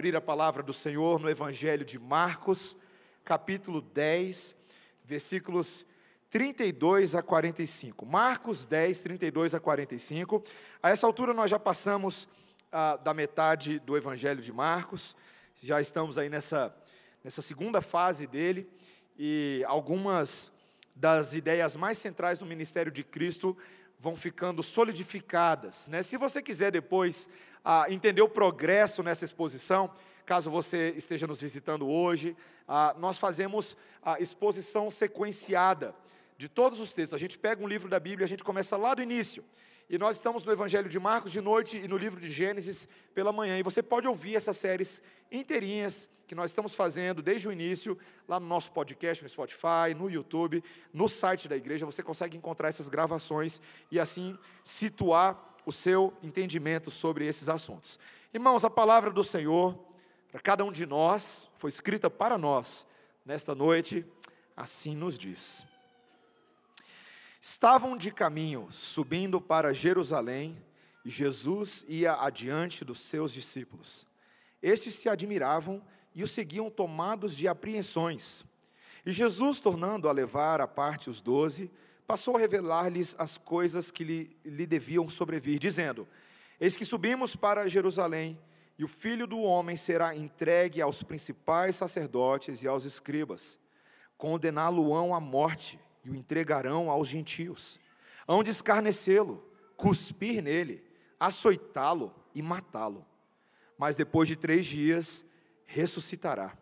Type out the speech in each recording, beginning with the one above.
abrir a palavra do Senhor no Evangelho de Marcos, capítulo 10, versículos 32 a 45. Marcos 10, 32 a 45. A essa altura nós já passamos ah, da metade do Evangelho de Marcos, já estamos aí nessa, nessa segunda fase dele, e algumas das ideias mais centrais do ministério de Cristo vão ficando solidificadas. Né? Se você quiser depois ah, entender o progresso nessa exposição, caso você esteja nos visitando hoje, ah, nós fazemos a exposição sequenciada de todos os textos. A gente pega um livro da Bíblia, a gente começa lá do início. E nós estamos no Evangelho de Marcos de noite e no livro de Gênesis pela manhã. E você pode ouvir essas séries inteirinhas que nós estamos fazendo desde o início, lá no nosso podcast, no Spotify, no YouTube, no site da igreja. Você consegue encontrar essas gravações e assim situar o seu entendimento sobre esses assuntos. Irmãos, a palavra do Senhor, para cada um de nós, foi escrita para nós nesta noite, assim nos diz. Estavam de caminho, subindo para Jerusalém, e Jesus ia adiante dos seus discípulos. Estes se admiravam e o seguiam tomados de apreensões. E Jesus, tornando a levar à parte os doze, passou a revelar-lhes as coisas que lhe, lhe deviam sobrevir, dizendo: Eis que subimos para Jerusalém, e o filho do homem será entregue aos principais sacerdotes e aos escribas. Condená-lo-ão à morte e o entregarão aos gentios. Hão de escarnecê-lo, cuspir nele, açoitá-lo e matá-lo. Mas depois de três dias ressuscitará.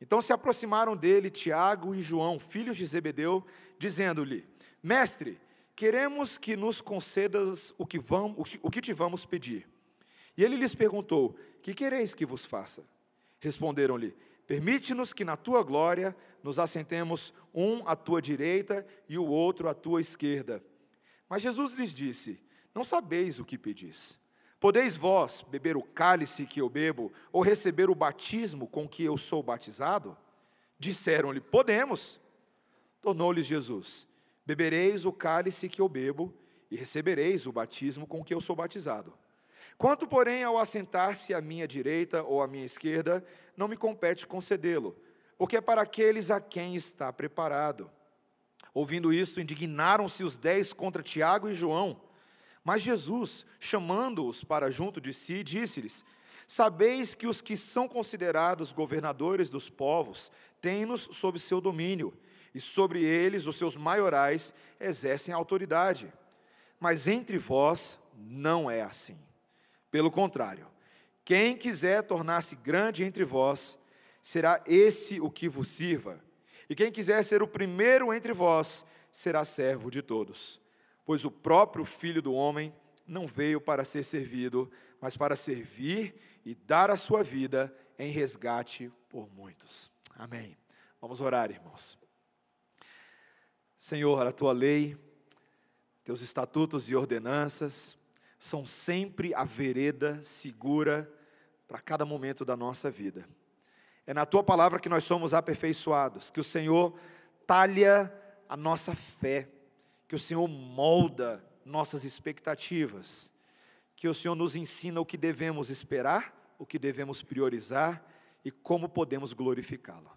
Então se aproximaram dele Tiago e João, filhos de Zebedeu, dizendo-lhe: Mestre, queremos que nos concedas o que, vamos, o que te vamos pedir. E ele lhes perguntou: Que quereis que vos faça? Responderam-lhe: Permite-nos que na tua glória nos assentemos um à tua direita e o outro à tua esquerda. Mas Jesus lhes disse: Não sabeis o que pedis. Podeis vós beber o cálice que eu bebo, ou receber o batismo com que eu sou batizado? Disseram-lhe: Podemos. Tornou-lhes Jesus: Bebereis o cálice que eu bebo, e recebereis o batismo com que eu sou batizado. Quanto, porém, ao assentar-se à minha direita ou à minha esquerda, não me compete concedê-lo, porque é para aqueles a quem está preparado. Ouvindo isso, indignaram-se os dez contra Tiago e João. Mas Jesus, chamando-os para junto de si, disse-lhes: Sabeis que os que são considerados governadores dos povos têm-nos sob seu domínio, e sobre eles os seus maiorais exercem autoridade. Mas entre vós não é assim. Pelo contrário, quem quiser tornar-se grande entre vós, será esse o que vos sirva. E quem quiser ser o primeiro entre vós, será servo de todos. Pois o próprio Filho do Homem não veio para ser servido, mas para servir e dar a sua vida em resgate por muitos. Amém. Vamos orar, irmãos. Senhor, a tua lei, teus estatutos e ordenanças são sempre a vereda segura para cada momento da nossa vida. É na tua palavra que nós somos aperfeiçoados, que o Senhor talha a nossa fé, que o Senhor molda nossas expectativas, que o Senhor nos ensina o que devemos esperar, o que devemos priorizar e como podemos glorificá-lo.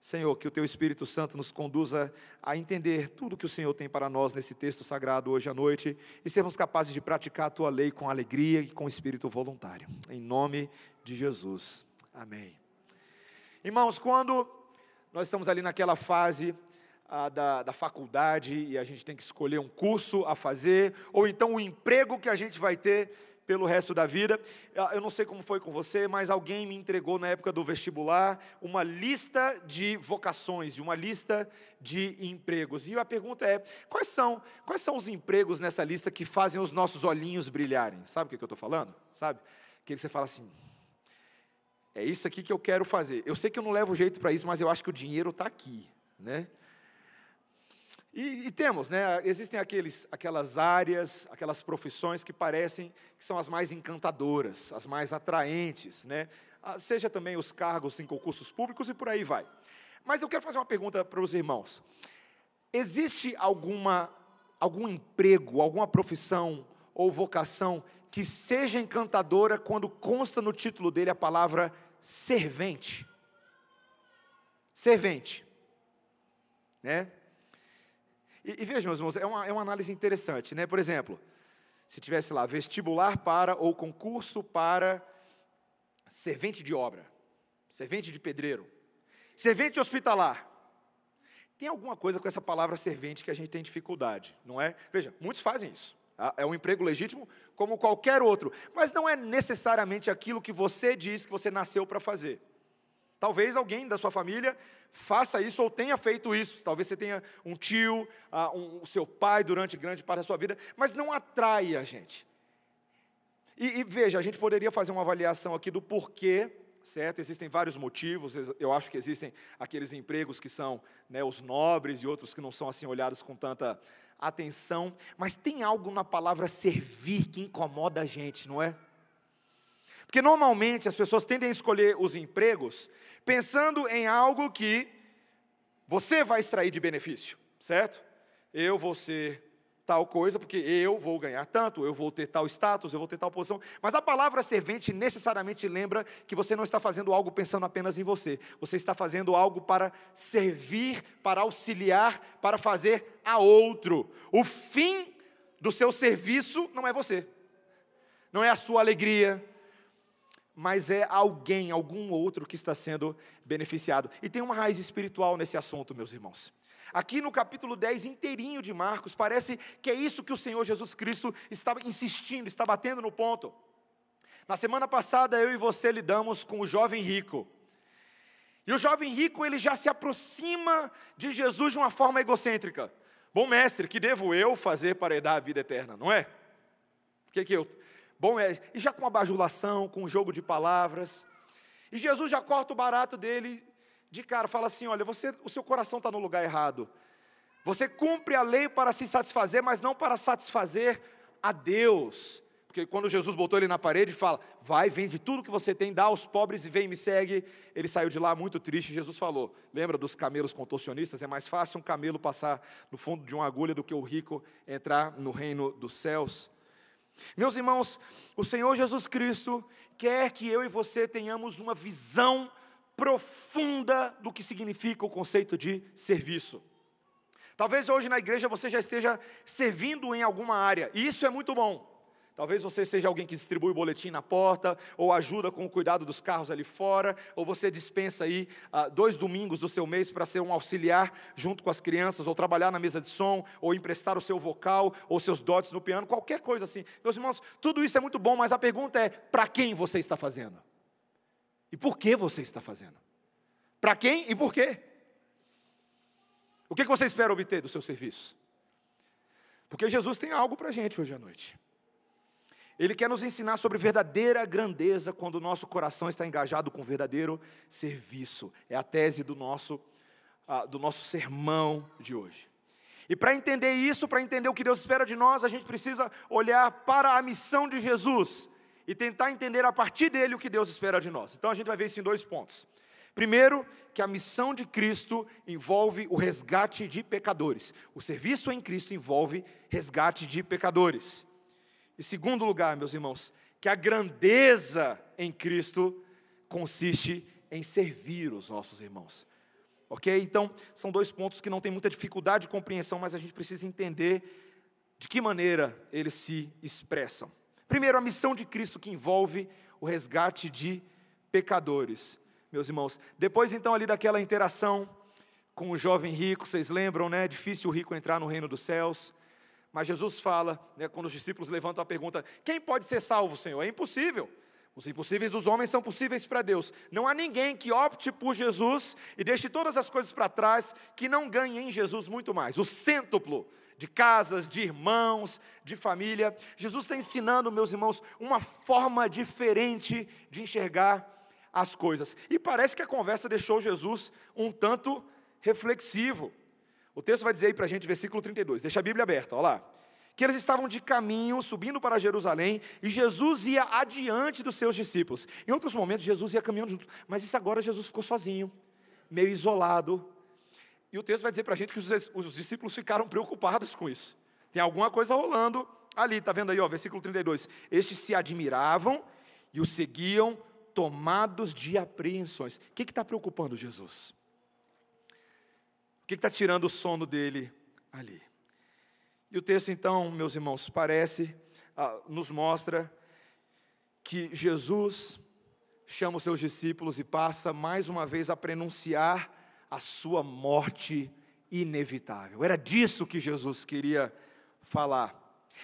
Senhor, que o Teu Espírito Santo nos conduza a entender tudo que o Senhor tem para nós nesse texto sagrado hoje à noite e sermos capazes de praticar a Tua lei com alegria e com espírito voluntário. Em nome de Jesus. Amém. Irmãos, quando nós estamos ali naquela fase ah, da, da faculdade e a gente tem que escolher um curso a fazer, ou então o emprego que a gente vai ter pelo resto da vida. Ah, eu não sei como foi com você, mas alguém me entregou na época do vestibular uma lista de vocações, uma lista de empregos. E a pergunta é: quais são, quais são os empregos nessa lista que fazem os nossos olhinhos brilharem? Sabe o que eu estou falando? Sabe? Que você fala assim: é isso aqui que eu quero fazer. Eu sei que eu não levo jeito para isso, mas eu acho que o dinheiro está aqui, né? E, e, temos, né, existem aqueles, aquelas áreas, aquelas profissões que parecem que são as mais encantadoras, as mais atraentes, né? Ah, seja também os cargos em concursos públicos e por aí vai. Mas eu quero fazer uma pergunta para os irmãos. Existe alguma, algum emprego, alguma profissão ou vocação que seja encantadora quando consta no título dele a palavra servente. Servente. Né? E, e veja, meus irmãos, é uma, é uma análise interessante, né? Por exemplo, se tivesse lá vestibular para ou concurso para servente de obra, servente de pedreiro, servente hospitalar. Tem alguma coisa com essa palavra servente que a gente tem dificuldade, não é? Veja, muitos fazem isso. Tá? É um emprego legítimo como qualquer outro, mas não é necessariamente aquilo que você diz que você nasceu para fazer. Talvez alguém da sua família faça isso ou tenha feito isso. Talvez você tenha um tio, uh, um, o seu pai durante grande parte da sua vida, mas não atrai a gente. E, e, veja, a gente poderia fazer uma avaliação aqui do porquê, certo? Existem vários motivos. Eu acho que existem aqueles empregos que são né, os nobres e outros que não são assim olhados com tanta atenção. Mas tem algo na palavra servir que incomoda a gente, não é? Porque normalmente as pessoas tendem a escolher os empregos pensando em algo que você vai extrair de benefício, certo? Eu vou ser tal coisa, porque eu vou ganhar tanto, eu vou ter tal status, eu vou ter tal posição. Mas a palavra servente necessariamente lembra que você não está fazendo algo pensando apenas em você. Você está fazendo algo para servir, para auxiliar, para fazer a outro. O fim do seu serviço não é você. Não é a sua alegria, mas é alguém, algum outro que está sendo beneficiado. E tem uma raiz espiritual nesse assunto, meus irmãos. Aqui no capítulo 10 inteirinho de Marcos, parece que é isso que o Senhor Jesus Cristo estava insistindo, está batendo no ponto. Na semana passada eu e você lidamos com o jovem rico. E o jovem rico, ele já se aproxima de Jesus de uma forma egocêntrica. Bom mestre, que devo eu fazer para herdar a vida eterna, não é? O que, que eu Bom é, e já com a bajulação, com o jogo de palavras. E Jesus já corta o barato dele de cara, fala assim: olha, você, o seu coração está no lugar errado. Você cumpre a lei para se satisfazer, mas não para satisfazer a Deus. Porque quando Jesus botou ele na parede e fala: Vai, vende tudo que você tem, dá aos pobres e vem me segue. Ele saiu de lá muito triste. Jesus falou: Lembra dos camelos contorcionistas? É mais fácil um camelo passar no fundo de uma agulha do que o rico entrar no reino dos céus. Meus irmãos, o Senhor Jesus Cristo quer que eu e você tenhamos uma visão profunda do que significa o conceito de serviço. Talvez hoje na igreja você já esteja servindo em alguma área, e isso é muito bom. Talvez você seja alguém que distribui boletim na porta, ou ajuda com o cuidado dos carros ali fora, ou você dispensa aí ah, dois domingos do seu mês para ser um auxiliar junto com as crianças, ou trabalhar na mesa de som, ou emprestar o seu vocal, ou seus dotes no piano, qualquer coisa assim. Meus irmãos, tudo isso é muito bom, mas a pergunta é: para quem você está fazendo? E por que você está fazendo? Para quem e por quê? O que você espera obter do seu serviço? Porque Jesus tem algo para a gente hoje à noite. Ele quer nos ensinar sobre verdadeira grandeza quando o nosso coração está engajado com verdadeiro serviço. É a tese do nosso, uh, do nosso sermão de hoje. E para entender isso, para entender o que Deus espera de nós, a gente precisa olhar para a missão de Jesus e tentar entender a partir dele o que Deus espera de nós. Então a gente vai ver isso em dois pontos. Primeiro, que a missão de Cristo envolve o resgate de pecadores. O serviço em Cristo envolve resgate de pecadores. Em segundo lugar, meus irmãos, que a grandeza em Cristo consiste em servir os nossos irmãos. Ok? Então, são dois pontos que não tem muita dificuldade de compreensão, mas a gente precisa entender de que maneira eles se expressam. Primeiro, a missão de Cristo que envolve o resgate de pecadores, meus irmãos. Depois, então, ali daquela interação com o jovem rico, vocês lembram, né? É difícil o rico entrar no reino dos céus. Mas Jesus fala, né, quando os discípulos levantam a pergunta: quem pode ser salvo, Senhor? É impossível. Os impossíveis dos homens são possíveis para Deus. Não há ninguém que opte por Jesus e deixe todas as coisas para trás que não ganhe em Jesus muito mais. O cêntuplo de casas, de irmãos, de família. Jesus está ensinando, meus irmãos, uma forma diferente de enxergar as coisas. E parece que a conversa deixou Jesus um tanto reflexivo. O texto vai dizer aí para a gente, versículo 32, deixa a Bíblia aberta, olha lá. Que eles estavam de caminho, subindo para Jerusalém, e Jesus ia adiante dos seus discípulos. Em outros momentos, Jesus ia caminhando junto, mas isso agora Jesus ficou sozinho, meio isolado. E o texto vai dizer para a gente que os, os discípulos ficaram preocupados com isso. Tem alguma coisa rolando ali, está vendo aí, ó, versículo 32. Estes se admiravam e o seguiam, tomados de apreensões. O que está preocupando Jesus? Que está tirando o sono dele ali? E o texto, então, meus irmãos, parece, ah, nos mostra que Jesus chama os seus discípulos e passa mais uma vez a prenunciar a sua morte inevitável. Era disso que Jesus queria falar.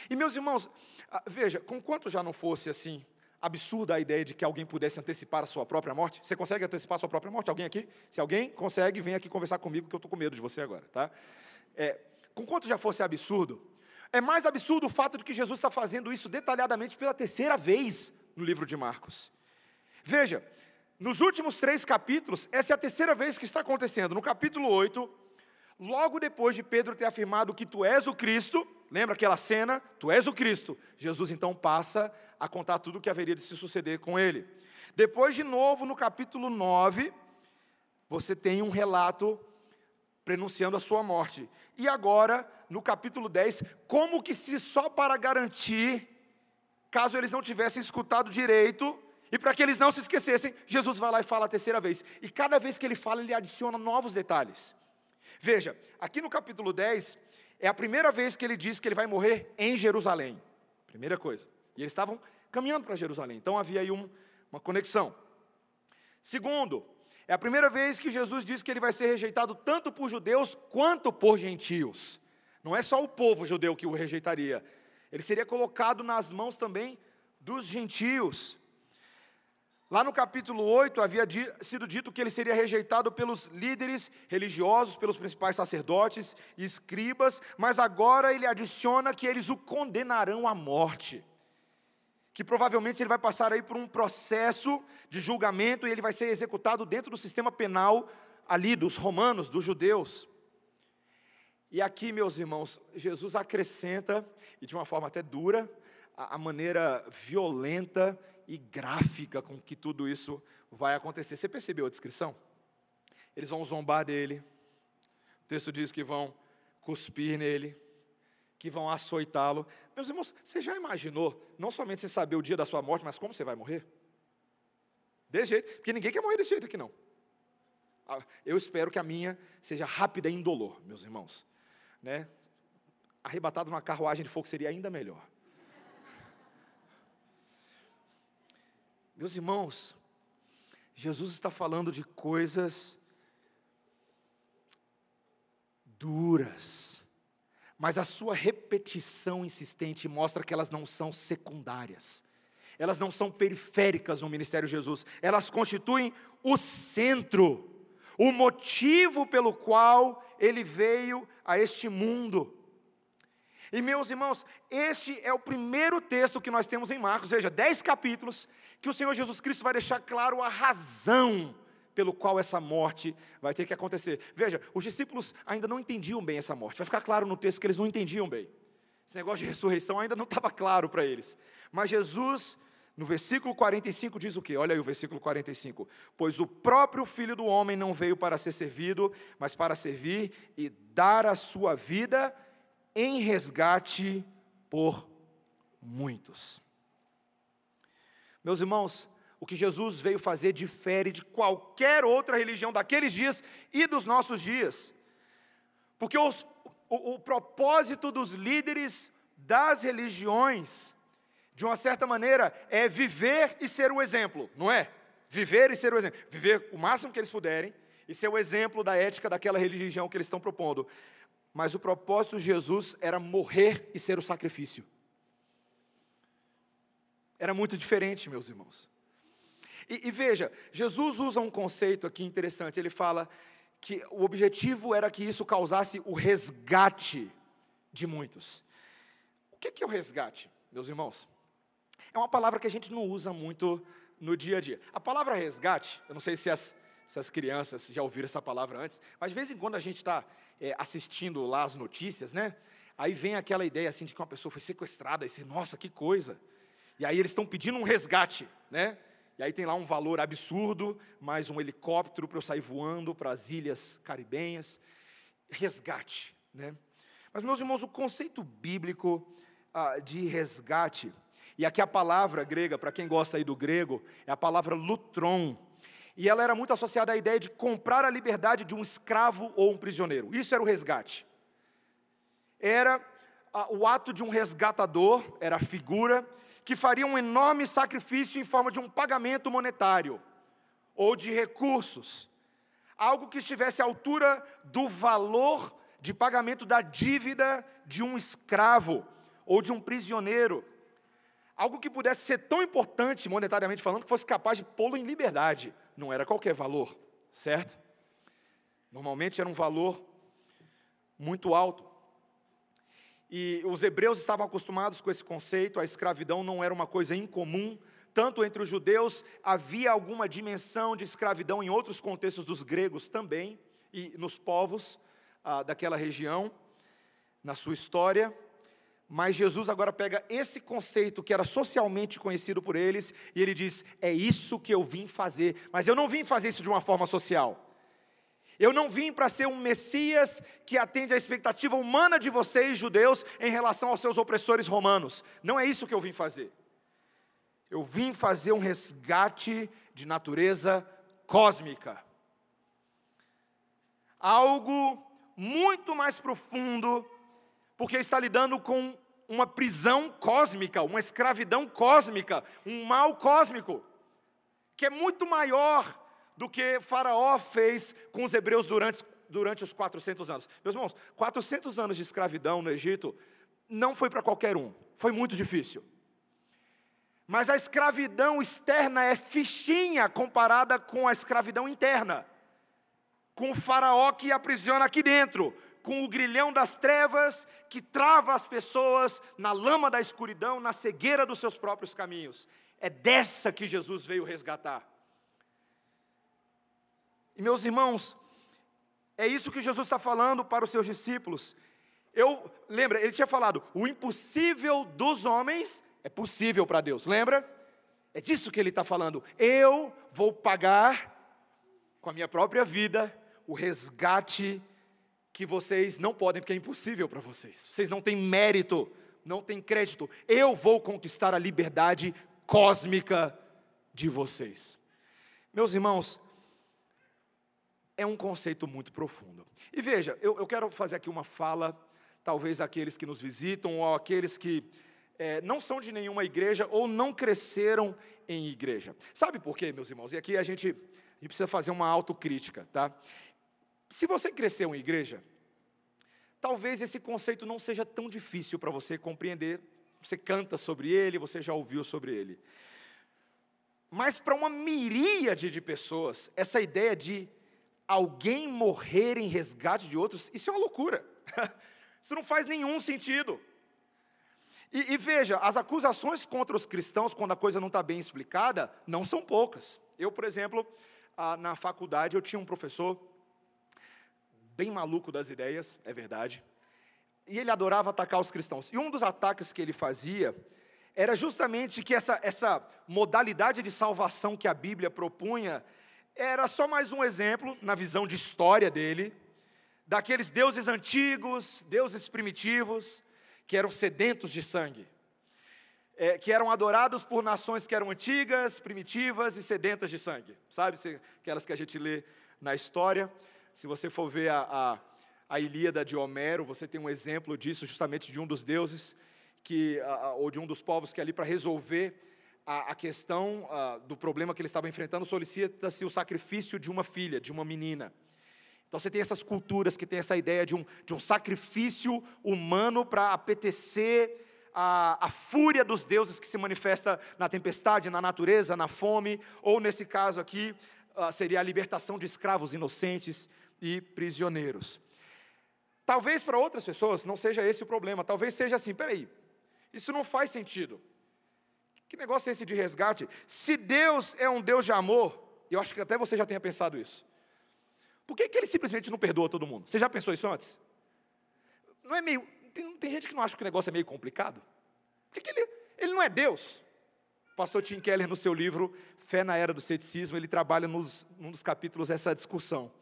E meus irmãos, ah, veja, com quanto já não fosse assim absurda a ideia de que alguém pudesse antecipar a sua própria morte? Você consegue antecipar a sua própria morte? Alguém aqui? Se alguém consegue, vem aqui conversar comigo, que eu estou com medo de você agora, tá? É, com quanto já fosse absurdo, é mais absurdo o fato de que Jesus está fazendo isso detalhadamente pela terceira vez no livro de Marcos. Veja, nos últimos três capítulos, essa é a terceira vez que está acontecendo. No capítulo 8, logo depois de Pedro ter afirmado que tu és o Cristo, lembra aquela cena? Tu és o Cristo. Jesus então passa a contar tudo o que haveria de se suceder com ele. Depois, de novo, no capítulo 9, você tem um relato prenunciando a sua morte. E agora, no capítulo 10, como que se só para garantir, caso eles não tivessem escutado direito, e para que eles não se esquecessem, Jesus vai lá e fala a terceira vez. E cada vez que ele fala, ele adiciona novos detalhes. Veja, aqui no capítulo 10, é a primeira vez que ele diz que ele vai morrer em Jerusalém. Primeira coisa. E eles estavam caminhando para Jerusalém. Então havia aí um, uma conexão. Segundo, é a primeira vez que Jesus diz que ele vai ser rejeitado tanto por judeus quanto por gentios. Não é só o povo judeu que o rejeitaria. Ele seria colocado nas mãos também dos gentios. Lá no capítulo 8 havia sido dito que ele seria rejeitado pelos líderes religiosos, pelos principais sacerdotes e escribas, mas agora ele adiciona que eles o condenarão à morte. Que provavelmente ele vai passar aí por um processo de julgamento e ele vai ser executado dentro do sistema penal ali dos romanos, dos judeus. E aqui, meus irmãos, Jesus acrescenta, e de uma forma até dura, a, a maneira violenta e gráfica com que tudo isso vai acontecer. Você percebeu a descrição? Eles vão zombar dele. O texto diz que vão cuspir nele, que vão açoitá-lo. Meus irmãos, você já imaginou, não somente você saber o dia da sua morte, mas como você vai morrer? Desse jeito, porque ninguém quer morrer desse jeito aqui não. Ah, eu espero que a minha seja rápida e indolor, meus irmãos. Né? Arrebatado numa carruagem de fogo seria ainda melhor. Meus irmãos, Jesus está falando de coisas duras, mas a sua repetição insistente mostra que elas não são secundárias, elas não são periféricas no ministério de Jesus, elas constituem o centro, o motivo pelo qual ele veio a este mundo. E meus irmãos, este é o primeiro texto que nós temos em Marcos, ou seja, dez capítulos, que o Senhor Jesus Cristo vai deixar claro a razão pelo qual essa morte vai ter que acontecer. Veja, os discípulos ainda não entendiam bem essa morte, vai ficar claro no texto que eles não entendiam bem. Esse negócio de ressurreição ainda não estava claro para eles. Mas Jesus, no versículo 45, diz o quê? Olha aí o versículo 45. Pois o próprio Filho do Homem não veio para ser servido, mas para servir e dar a sua vida em resgate por muitos. Meus irmãos, o que Jesus veio fazer difere de qualquer outra religião daqueles dias e dos nossos dias. Porque os, o, o propósito dos líderes das religiões, de uma certa maneira, é viver e ser o exemplo, não é? Viver e ser o exemplo. Viver o máximo que eles puderem e ser o exemplo da ética daquela religião que eles estão propondo mas o propósito de Jesus era morrer e ser o sacrifício. Era muito diferente, meus irmãos. E, e, veja, Jesus usa um conceito aqui interessante. Ele fala que o objetivo era que isso causasse o resgate de muitos. O que é o resgate, meus irmãos? É uma palavra que a gente não usa muito no dia a dia. A palavra resgate, eu não sei se as, se as crianças já ouviram essa palavra antes, mas de vez em quando a gente está é, assistindo lá as notícias, né? Aí vem aquela ideia assim de que uma pessoa foi sequestrada, e você, nossa, que coisa. E aí eles estão pedindo um resgate, né? E aí tem lá um valor absurdo, mais um helicóptero para eu sair voando para as ilhas caribenhas. Resgate, né? Mas, meus irmãos, o conceito bíblico ah, de resgate. E aqui a palavra grega, para quem gosta aí do grego, é a palavra lutron. E ela era muito associada à ideia de comprar a liberdade de um escravo ou um prisioneiro. Isso era o resgate. Era o ato de um resgatador, era a figura, que faria um enorme sacrifício em forma de um pagamento monetário ou de recursos. Algo que estivesse à altura do valor de pagamento da dívida de um escravo ou de um prisioneiro. Algo que pudesse ser tão importante, monetariamente falando, que fosse capaz de pô-lo em liberdade. Não era qualquer valor, certo? Normalmente era um valor muito alto. E os hebreus estavam acostumados com esse conceito, a escravidão não era uma coisa incomum, tanto entre os judeus, havia alguma dimensão de escravidão em outros contextos dos gregos também, e nos povos ah, daquela região, na sua história. Mas Jesus agora pega esse conceito que era socialmente conhecido por eles e ele diz: É isso que eu vim fazer, mas eu não vim fazer isso de uma forma social. Eu não vim para ser um Messias que atende à expectativa humana de vocês, judeus, em relação aos seus opressores romanos. Não é isso que eu vim fazer. Eu vim fazer um resgate de natureza cósmica. Algo muito mais profundo porque está lidando com uma prisão cósmica, uma escravidão cósmica, um mal cósmico, que é muito maior do que Faraó fez com os hebreus durante, durante os 400 anos. Meus irmãos, 400 anos de escravidão no Egito não foi para qualquer um, foi muito difícil. Mas a escravidão externa é fichinha comparada com a escravidão interna. Com o faraó que aprisiona aqui dentro, com o grilhão das trevas que trava as pessoas na lama da escuridão, na cegueira dos seus próprios caminhos. É dessa que Jesus veio resgatar. E meus irmãos, é isso que Jesus está falando para os seus discípulos. Eu, lembra, ele tinha falado: o impossível dos homens é possível para Deus, lembra? É disso que ele está falando. Eu vou pagar com a minha própria vida o resgate que vocês não podem, porque é impossível para vocês. Vocês não têm mérito, não têm crédito. Eu vou conquistar a liberdade cósmica de vocês. Meus irmãos, é um conceito muito profundo. E veja, eu, eu quero fazer aqui uma fala, talvez aqueles que nos visitam, ou aqueles que é, não são de nenhuma igreja ou não cresceram em igreja. Sabe por quê, meus irmãos? E aqui a gente, a gente precisa fazer uma autocrítica, tá? Se você cresceu em igreja, talvez esse conceito não seja tão difícil para você compreender. Você canta sobre ele, você já ouviu sobre ele. Mas para uma miríade de pessoas, essa ideia de alguém morrer em resgate de outros, isso é uma loucura. Isso não faz nenhum sentido. E, e, veja, as acusações contra os cristãos, quando a coisa não está bem explicada, não são poucas. Eu, por exemplo, ah, na faculdade, eu tinha um professor bem maluco das ideias, é verdade. E ele adorava atacar os cristãos. E um dos ataques que ele fazia era justamente que essa, essa modalidade de salvação que a Bíblia propunha era só mais um exemplo, na visão de história dele, daqueles deuses antigos, deuses primitivos, que eram sedentos de sangue, é, que eram adorados por nações que eram antigas, primitivas e sedentas de sangue, sabe? Aquelas que a gente lê na história. Se você for ver a, a, a Ilíada de Homero, você tem um exemplo disso, justamente de um dos deuses, que, a, ou de um dos povos que ali, para resolver a, a questão do problema que ele estava enfrentando, solicita-se o sacrifício de uma filha, de uma menina. Então você tem essas culturas que tem essa ideia de um, de um sacrifício humano para apetecer a, a, fúria dos deuses que se manifesta na tempestade, na natureza, na fome, ou nesse caso aqui, seria a libertação de escravos inocentes e prisioneiros. Talvez para outras pessoas não seja esse o problema, talvez seja assim: peraí, isso não faz sentido. Que negócio é esse de resgate? Se Deus é um Deus de amor, eu acho que até você já tenha pensado isso, por que, que ele simplesmente não perdoa todo mundo? Você já pensou isso antes? Não é meio. Tem, tem gente que não acha que o negócio é meio complicado. Por que, que ele, ele não é Deus? Pastor Tim Keller, no seu livro Fé na Era do Ceticismo, ele trabalha nos, num dos capítulos essa discussão.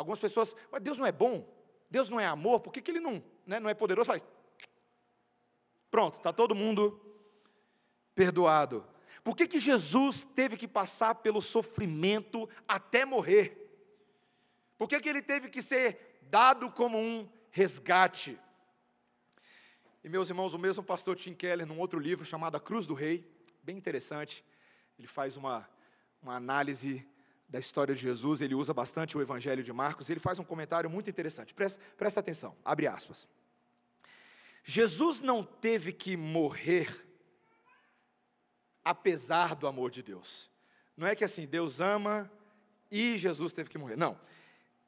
Algumas pessoas, mas Deus não é bom? Deus não é amor? Por que, que ele não, né, não é poderoso? Pronto, está todo mundo perdoado. Por que, que Jesus teve que passar pelo sofrimento até morrer? Por que, que ele teve que ser dado como um resgate? E meus irmãos, o mesmo pastor Tim Keller, num outro livro chamado A Cruz do Rei, bem interessante, ele faz uma, uma análise da história de Jesus, ele usa bastante o Evangelho de Marcos, ele faz um comentário muito interessante. Presta, presta atenção, abre aspas. Jesus não teve que morrer apesar do amor de Deus. Não é que assim, Deus ama e Jesus teve que morrer. Não.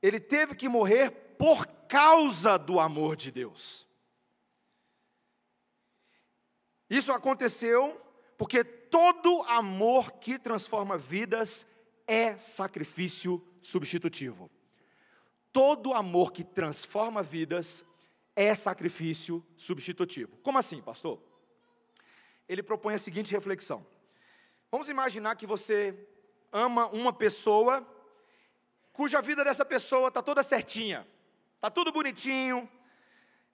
Ele teve que morrer por causa do amor de Deus. Isso aconteceu porque todo amor que transforma vidas é sacrifício substitutivo. Todo amor que transforma vidas é sacrifício substitutivo. Como assim, pastor? Ele propõe a seguinte reflexão: Vamos imaginar que você ama uma pessoa, cuja vida dessa pessoa está toda certinha, está tudo bonitinho,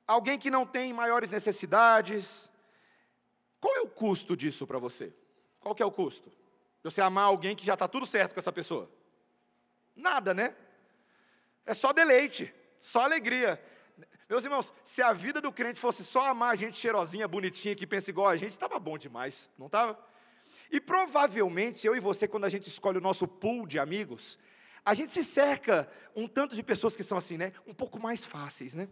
alguém que não tem maiores necessidades. Qual é o custo disso para você? Qual que é o custo? Você amar alguém que já está tudo certo com essa pessoa? Nada, né? É só deleite, só alegria. Meus irmãos, se a vida do crente fosse só amar a gente cheirosinha, bonitinha, que pensa igual a gente, estava bom demais, não estava? E provavelmente eu e você, quando a gente escolhe o nosso pool de amigos, a gente se cerca um tanto de pessoas que são assim, né? Um pouco mais fáceis, né?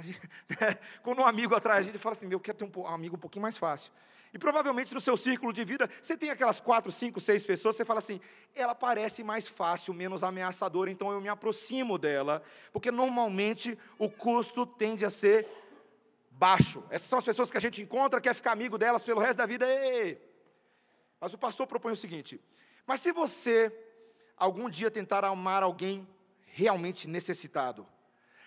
Gente, quando um amigo atrai a gente fala assim, meu, eu quero ter um amigo um pouquinho mais fácil. E provavelmente no seu círculo de vida, você tem aquelas quatro, cinco, seis pessoas, você fala assim, ela parece mais fácil, menos ameaçadora, então eu me aproximo dela, porque normalmente o custo tende a ser baixo. Essas são as pessoas que a gente encontra, quer ficar amigo delas pelo resto da vida. Ei! Mas o pastor propõe o seguinte: mas se você algum dia tentar amar alguém realmente necessitado,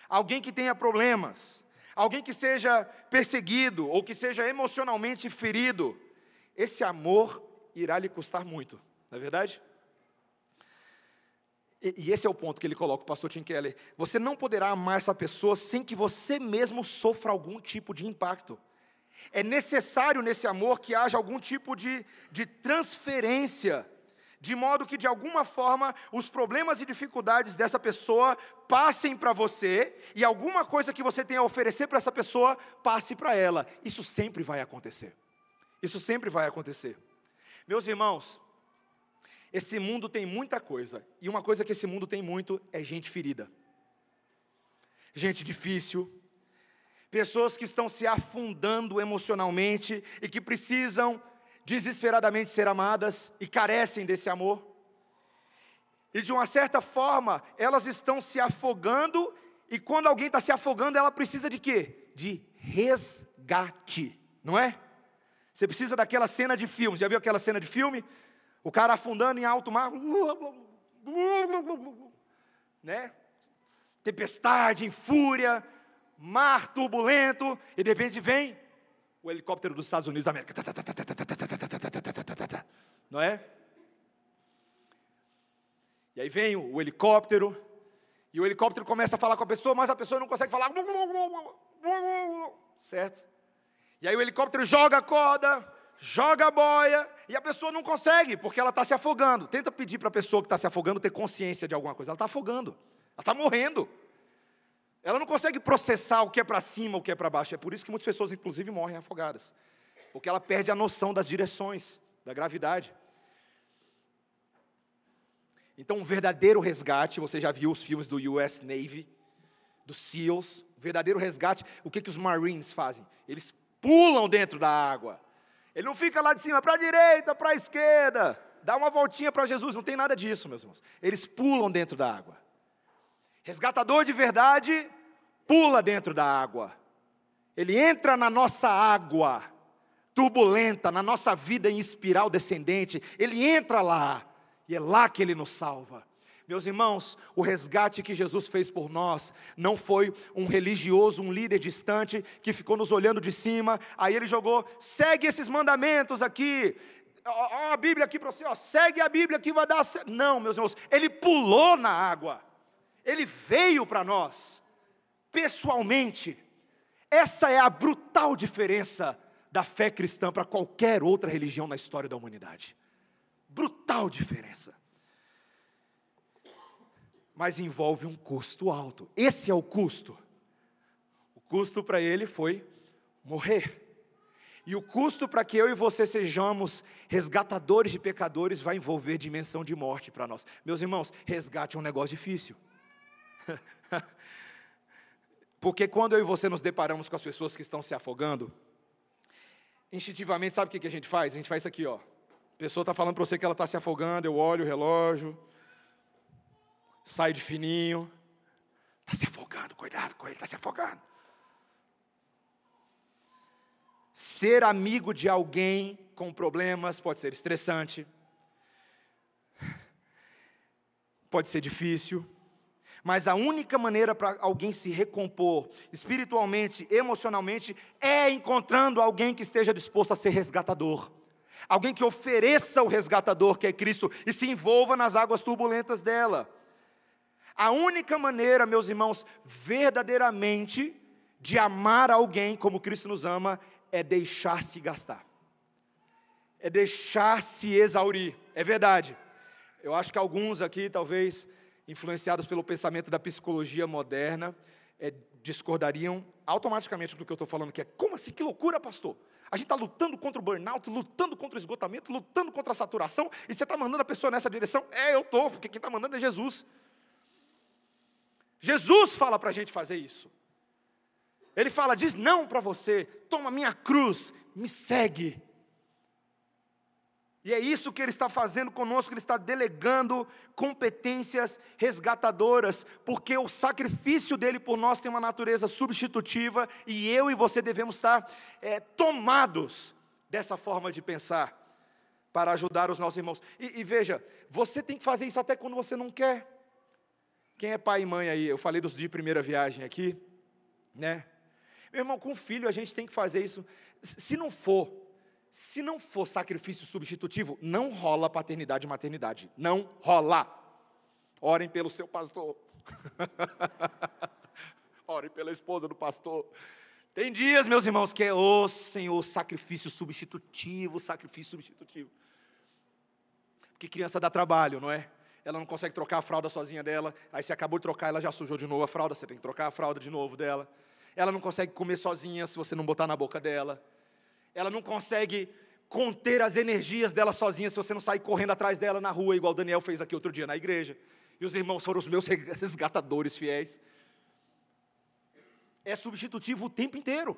alguém que tenha problemas, alguém que seja perseguido ou que seja emocionalmente ferido, esse amor irá lhe custar muito, não é verdade? E, e esse é o ponto que ele coloca, o pastor Tim Keller. Você não poderá amar essa pessoa sem que você mesmo sofra algum tipo de impacto. É necessário nesse amor que haja algum tipo de, de transferência de modo que de alguma forma os problemas e dificuldades dessa pessoa passem para você e alguma coisa que você tenha a oferecer para essa pessoa passe para ela. Isso sempre vai acontecer. Isso sempre vai acontecer. Meus irmãos, esse mundo tem muita coisa, e uma coisa que esse mundo tem muito é gente ferida. Gente difícil, pessoas que estão se afundando emocionalmente e que precisam desesperadamente ser amadas e carecem desse amor. E de uma certa forma, elas estão se afogando, e quando alguém está se afogando, ela precisa de quê? De resgate, não é? Você precisa daquela cena de filme. Já viu aquela cena de filme? O cara afundando em alto mar, né? Tempestade, em fúria, mar turbulento, e de repente vem o helicóptero dos Estados Unidos da América. Não é? E aí vem o helicóptero, e o helicóptero começa a falar com a pessoa, mas a pessoa não consegue falar. Certo? E aí o helicóptero joga a corda, joga a boia, e a pessoa não consegue, porque ela está se afogando. Tenta pedir para a pessoa que está se afogando ter consciência de alguma coisa. Ela está afogando, ela está morrendo. Ela não consegue processar o que é para cima, o que é para baixo. É por isso que muitas pessoas, inclusive, morrem afogadas. Porque ela perde a noção das direções, da gravidade. Então, um verdadeiro resgate, você já viu os filmes do US Navy, dos SEALs, verdadeiro resgate, o que, que os Marines fazem? Eles pulam dentro da água. Ele não fica lá de cima, para a direita, para a esquerda, dá uma voltinha para Jesus, não tem nada disso, meus irmãos. Eles pulam dentro da água. Resgatador de verdade pula dentro da água. Ele entra na nossa água turbulenta, na nossa vida em espiral descendente. Ele entra lá e é lá que ele nos salva. Meus irmãos, o resgate que Jesus fez por nós não foi um religioso, um líder distante que ficou nos olhando de cima, aí ele jogou, segue esses mandamentos aqui, ó, a Bíblia aqui para você, ó, segue a Bíblia que vai dar. Não, meus irmãos, ele pulou na água. Ele veio para nós, pessoalmente. Essa é a brutal diferença da fé cristã para qualquer outra religião na história da humanidade. Brutal diferença. Mas envolve um custo alto. Esse é o custo. O custo para ele foi morrer. E o custo para que eu e você sejamos resgatadores de pecadores vai envolver dimensão de morte para nós. Meus irmãos, resgate é um negócio difícil. Porque quando eu e você nos deparamos com as pessoas que estão se afogando, instintivamente, sabe o que a gente faz? A gente faz isso aqui, ó. Pessoa está falando para você que ela está se afogando, eu olho o relógio, saio de fininho. Está se afogando, cuidado com ele, está se afogando. Ser amigo de alguém com problemas pode ser estressante, pode ser difícil. Mas a única maneira para alguém se recompor espiritualmente, emocionalmente, é encontrando alguém que esteja disposto a ser resgatador. Alguém que ofereça o resgatador, que é Cristo, e se envolva nas águas turbulentas dela. A única maneira, meus irmãos, verdadeiramente de amar alguém como Cristo nos ama, é deixar-se gastar, é deixar-se exaurir. É verdade. Eu acho que alguns aqui, talvez, influenciados pelo pensamento da psicologia moderna, é, discordariam automaticamente do que eu estou falando, que é como assim? Que loucura, pastor! A gente está lutando contra o burnout, lutando contra o esgotamento, lutando contra a saturação, e você está mandando a pessoa nessa direção? É, eu estou, porque quem está mandando é Jesus. Jesus fala para a gente fazer isso. Ele fala, diz não para você, toma minha cruz, me segue. E é isso que Ele está fazendo conosco, Ele está delegando competências resgatadoras, porque o sacrifício dele por nós tem uma natureza substitutiva, e eu e você devemos estar é, tomados dessa forma de pensar, para ajudar os nossos irmãos. E, e, veja, você tem que fazer isso até quando você não quer. Quem é pai e mãe aí? Eu falei dos de primeira viagem aqui, né? Meu irmão, com filho a gente tem que fazer isso. Se não for se não for sacrifício substitutivo, não rola paternidade e maternidade. Não rola. Orem pelo seu pastor. Orem pela esposa do pastor. Tem dias, meus irmãos, que é o Senhor, sacrifício substitutivo, sacrifício substitutivo. Porque criança dá trabalho, não é? Ela não consegue trocar a fralda sozinha dela, aí você acabou de trocar, ela já sujou de novo a fralda, você tem que trocar a fralda de novo dela. Ela não consegue comer sozinha se você não botar na boca dela ela não consegue conter as energias dela sozinha se você não sair correndo atrás dela na rua, igual Daniel fez aqui outro dia na igreja. E os irmãos foram os meus resgatadores fiéis. É substitutivo o tempo inteiro.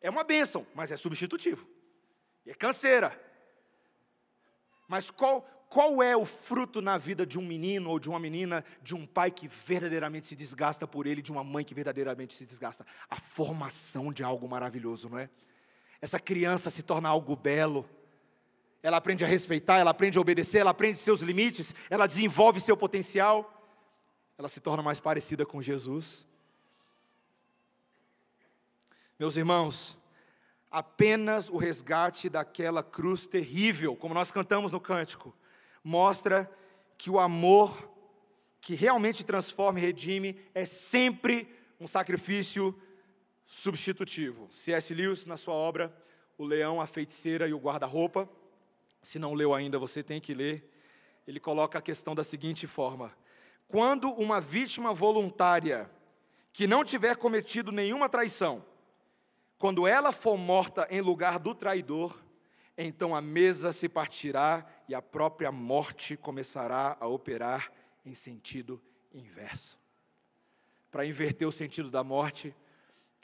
É uma bênção, mas é substitutivo. E é canseira. Mas qual, qual é o fruto na vida de um menino ou de uma menina, de um pai que verdadeiramente se desgasta por ele, de uma mãe que verdadeiramente se desgasta? A formação de algo maravilhoso, não é? Essa criança se torna algo belo. Ela aprende a respeitar, ela aprende a obedecer, ela aprende seus limites, ela desenvolve seu potencial. Ela se torna mais parecida com Jesus. Meus irmãos, apenas o resgate daquela cruz terrível, como nós cantamos no cântico, mostra que o amor que realmente transforma e redime é sempre um sacrifício substitutivo. C.S. Lewis, na sua obra O Leão, a Feiticeira e o Guarda-Roupa, se não leu ainda, você tem que ler. Ele coloca a questão da seguinte forma: Quando uma vítima voluntária que não tiver cometido nenhuma traição, quando ela for morta em lugar do traidor, então a mesa se partirá e a própria morte começará a operar em sentido inverso. Para inverter o sentido da morte,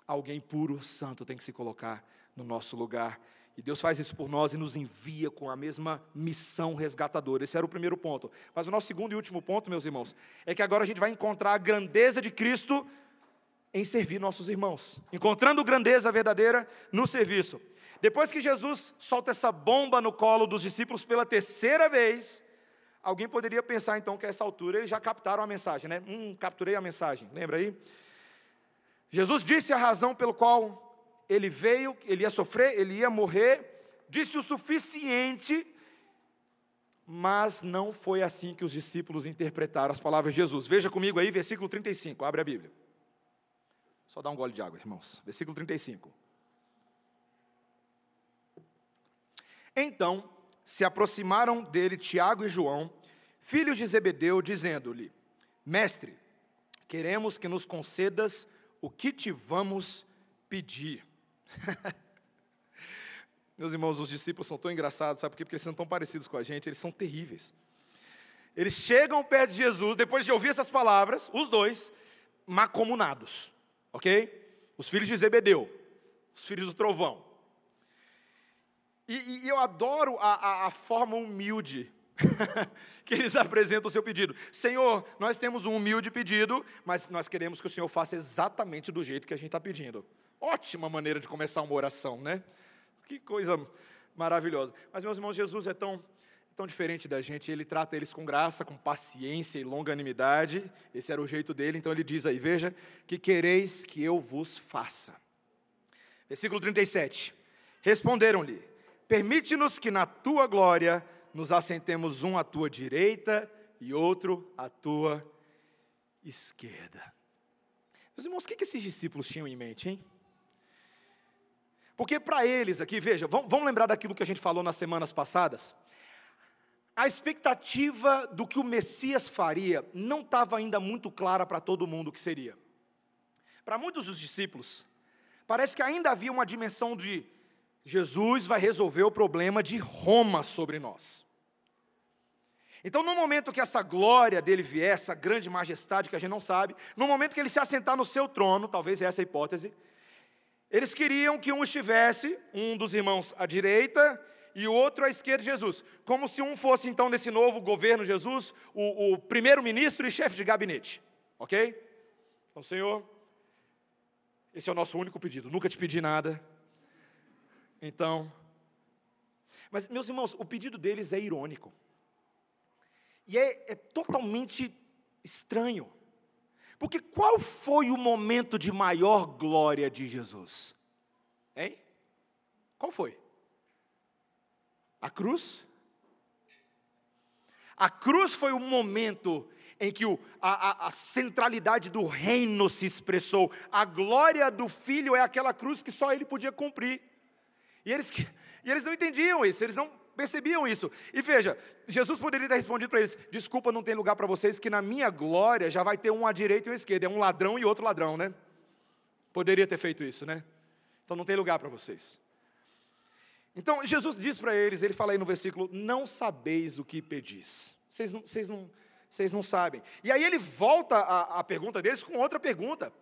Alguém puro, santo tem que se colocar no nosso lugar. E Deus faz isso por nós e nos envia com a mesma missão resgatadora. Esse era o primeiro ponto. Mas o nosso segundo e último ponto, meus irmãos, é que agora a gente vai encontrar a grandeza de Cristo em servir nossos irmãos. Encontrando grandeza verdadeira no serviço. Depois que Jesus solta essa bomba no colo dos discípulos pela terceira vez, alguém poderia pensar então que a essa altura eles já captaram a mensagem, né? Hum, capturei a mensagem. Lembra aí? Jesus disse a razão pelo qual ele veio, ele ia sofrer, ele ia morrer, disse o suficiente, mas não foi assim que os discípulos interpretaram as palavras de Jesus. Veja comigo aí, versículo 35, abre a Bíblia. Só dá um gole de água, irmãos. Versículo 35. Então se aproximaram dele Tiago e João, filhos de Zebedeu, dizendo-lhe: Mestre, queremos que nos concedas o que te vamos pedir. Meus irmãos, os discípulos são tão engraçados, sabe por quê? Porque eles são tão parecidos com a gente, eles são terríveis. Eles chegam perto de Jesus, depois de ouvir essas palavras, os dois, macomunados, ok? Os filhos de Zebedeu, os filhos do trovão. E, e eu adoro a, a, a forma humilde que eles apresentam o seu pedido. Senhor, nós temos um humilde pedido, mas nós queremos que o Senhor faça exatamente do jeito que a gente está pedindo. Ótima maneira de começar uma oração, né? Que coisa maravilhosa. Mas, meus irmãos, Jesus é tão, tão diferente da gente, ele trata eles com graça, com paciência e longanimidade. Esse era o jeito dele, então ele diz aí: Veja, que quereis que eu vos faça. Versículo 37. Responderam-lhe: Permite-nos que na tua glória nos assentemos um à tua direita e outro à tua esquerda. Meus irmãos, o que, esses discípulos tinham em mente, hein? Porque para eles aqui, veja, vamos lembrar daquilo que a gente falou nas semanas passadas? A expectativa do que o Messias faria não estava ainda muito clara para todo mundo o que seria. Para muitos dos discípulos, parece que ainda havia uma dimensão de Jesus vai resolver o problema de Roma sobre nós. Então, no momento que essa glória dele vier, essa grande majestade que a gente não sabe, no momento que ele se assentar no seu trono, talvez essa é a hipótese, eles queriam que um estivesse, um dos irmãos à direita e o outro à esquerda de Jesus, como se um fosse então nesse novo governo Jesus, o, o primeiro-ministro e chefe de gabinete, ok? Então, Senhor, esse é o nosso único pedido, nunca te pedi nada, então, mas meus irmãos, o pedido deles é irônico. E é, é totalmente estranho. Porque qual foi o momento de maior glória de Jesus? Hein? Qual foi? A cruz? A cruz foi o momento em que o, a, a, a, centralidade do reino se expressou. A glória do Filho é aquela cruz que só ele podia cumprir. E eles, e eles não entendiam isso, eles não percebiam isso. E veja, Jesus poderia ter respondido para eles: Desculpa, não tem lugar para vocês, que na minha glória já vai ter um à direita e um à esquerda, é um ladrão e outro ladrão, né? Poderia ter feito isso, né? Então não tem lugar para vocês. Então Jesus diz para eles, ele fala aí no versículo: Não sabeis o que pedis. Vocês não, vocês não, vocês não sabem. E aí ele volta a, a pergunta deles com outra pergunta.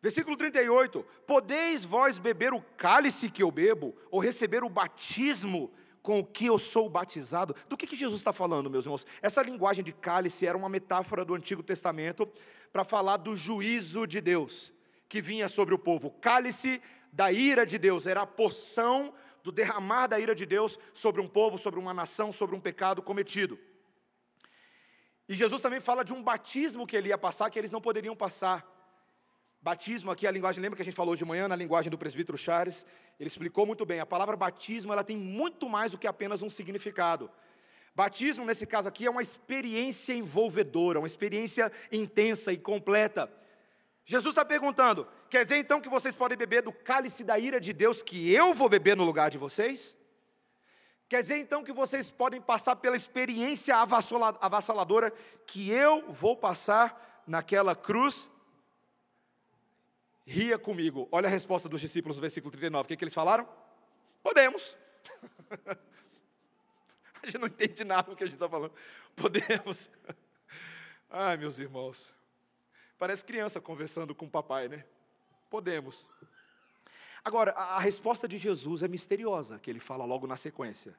Versículo 38: Podeis vós beber o cálice que eu bebo, ou receber o batismo com o que eu sou batizado? Do que, que Jesus está falando, meus irmãos? Essa linguagem de cálice era uma metáfora do Antigo Testamento para falar do juízo de Deus que vinha sobre o povo. Cálice da ira de Deus era a porção do derramar da ira de Deus sobre um povo, sobre uma nação, sobre um pecado cometido. E Jesus também fala de um batismo que ele ia passar, que eles não poderiam passar. Batismo aqui, a linguagem, lembra que a gente falou de manhã na linguagem do presbítero Chares? Ele explicou muito bem. A palavra batismo, ela tem muito mais do que apenas um significado. Batismo, nesse caso aqui, é uma experiência envolvedora, uma experiência intensa e completa. Jesus está perguntando: quer dizer então que vocês podem beber do cálice da ira de Deus que eu vou beber no lugar de vocês? Quer dizer então que vocês podem passar pela experiência avassaladora que eu vou passar naquela cruz ria comigo. Olha a resposta dos discípulos no versículo 39. O que, que eles falaram? Podemos. a gente não entende nada do que a gente está falando. Podemos. Ai, meus irmãos. Parece criança conversando com o papai, né? Podemos. Agora, a resposta de Jesus é misteriosa, que ele fala logo na sequência.